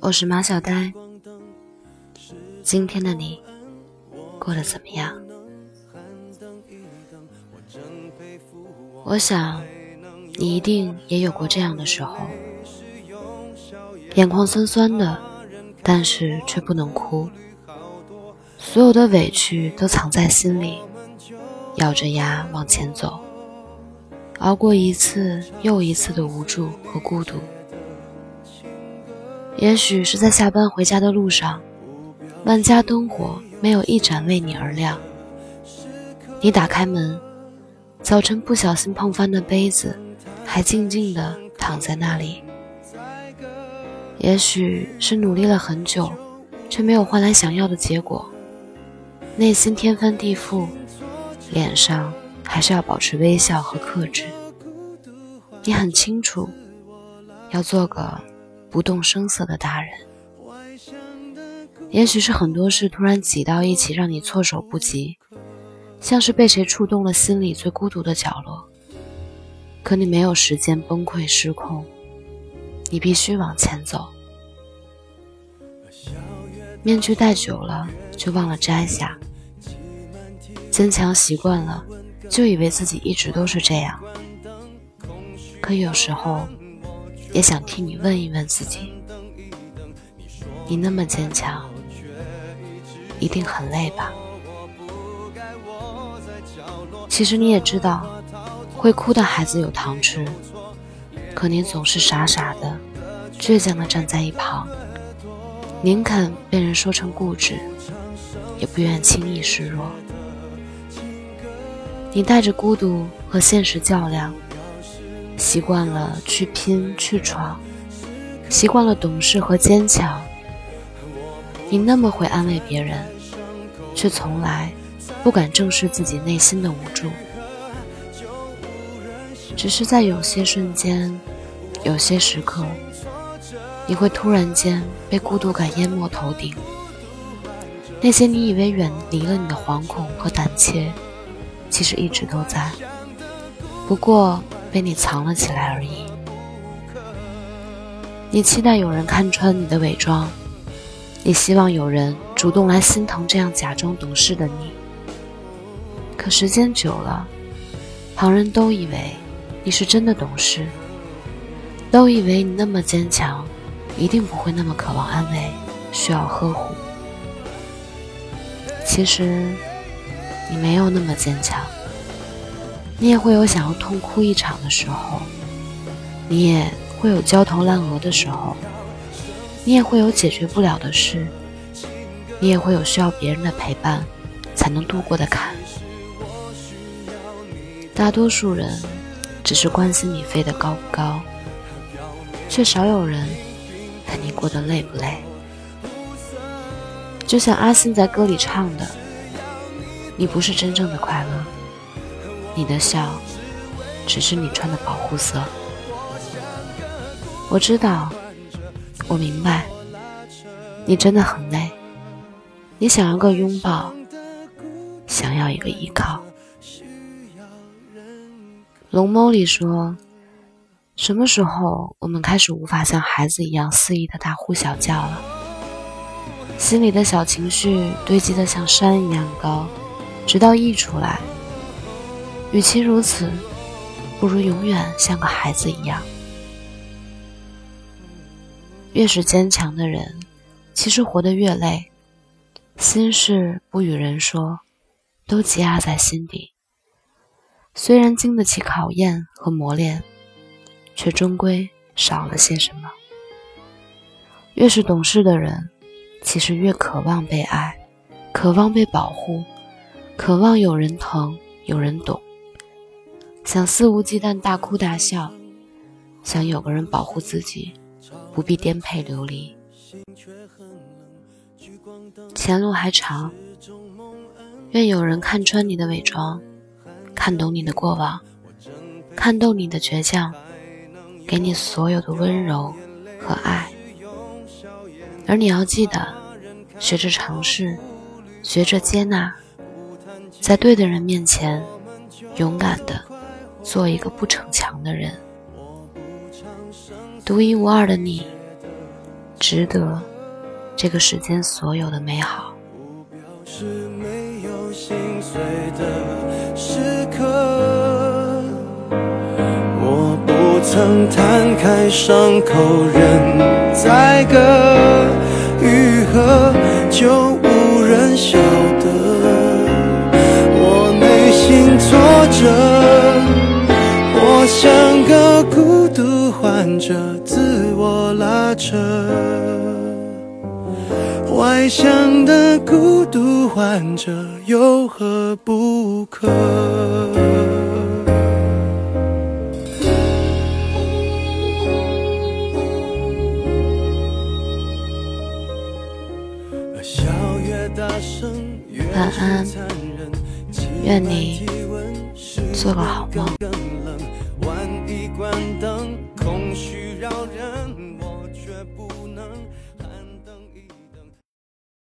我是马小呆。今天的你过得怎么样？我想你一定也有过这样的时候，眼眶酸酸的，但是却不能哭，所有的委屈都藏在心里。咬着牙往前走，熬过一次又一次的无助和孤独。也许是在下班回家的路上，万家灯火没有一盏为你而亮。你打开门，早晨不小心碰翻的杯子，还静静地躺在那里。也许是努力了很久，却没有换来想要的结果，内心天翻地覆。脸上还是要保持微笑和克制。你很清楚，要做个不动声色的大人。也许是很多事突然挤到一起，让你措手不及，像是被谁触动了心里最孤独的角落。可你没有时间崩溃失控，你必须往前走。面具戴久了，就忘了摘下。坚强习惯了，就以为自己一直都是这样。可有时候，也想替你问一问自己：你那么坚强，一定很累吧？其实你也知道，会哭的孩子有糖吃，可你总是傻傻的、倔强的站在一旁，宁肯被人说成固执，也不愿轻易示弱。你带着孤独和现实较量，习惯了去拼去闯，习惯了懂事和坚强。你那么会安慰别人，却从来不敢正视自己内心的无助。只是在有些瞬间，有些时刻，你会突然间被孤独感淹没头顶。那些你以为远离了你的惶恐和胆怯。其实一直都在，不过被你藏了起来而已。你期待有人看穿你的伪装，你希望有人主动来心疼这样假装懂事的你。可时间久了，旁人都以为你是真的懂事，都以为你那么坚强，一定不会那么渴望安慰，需要呵护。其实。你没有那么坚强，你也会有想要痛哭一场的时候，你也会有焦头烂额的时候，你也会有解决不了的事，你也会有需要别人的陪伴才能度过的坎。大多数人只是关心你飞得高不高，却少有人看你过得累不累。就像阿信在歌里唱的。你不是真正的快乐，你的笑只是你穿的保护色。我知道，我明白，你真的很累，你想要个拥抱，想要一个依靠。龙猫里说，什么时候我们开始无法像孩子一样肆意的大呼小叫了？心里的小情绪堆积的像山一样高。直到溢出来。与其如此，不如永远像个孩子一样。越是坚强的人，其实活得越累。心事不与人说，都积压在心底。虽然经得起考验和磨练，却终归少了些什么。越是懂事的人，其实越渴望被爱，渴望被保护。渴望有人疼，有人懂，想肆无忌惮大哭大笑，想有个人保护自己，不必颠沛流离。前路还长，愿有人看穿你的伪装，看懂你的过往，看透你的倔强，给你所有的温柔和爱。而你要记得，学着尝试，学着接纳。在对的人面前，勇敢的做一个不逞强的人。独一无二的你，值得这个世间所有的美好。我不曾摊开伤口任宰割，愈合就无人晓得。我内心挫折，像个孤独患者，自我拉扯。外向的孤独患者有何不可？晚安，愿你做个好梦。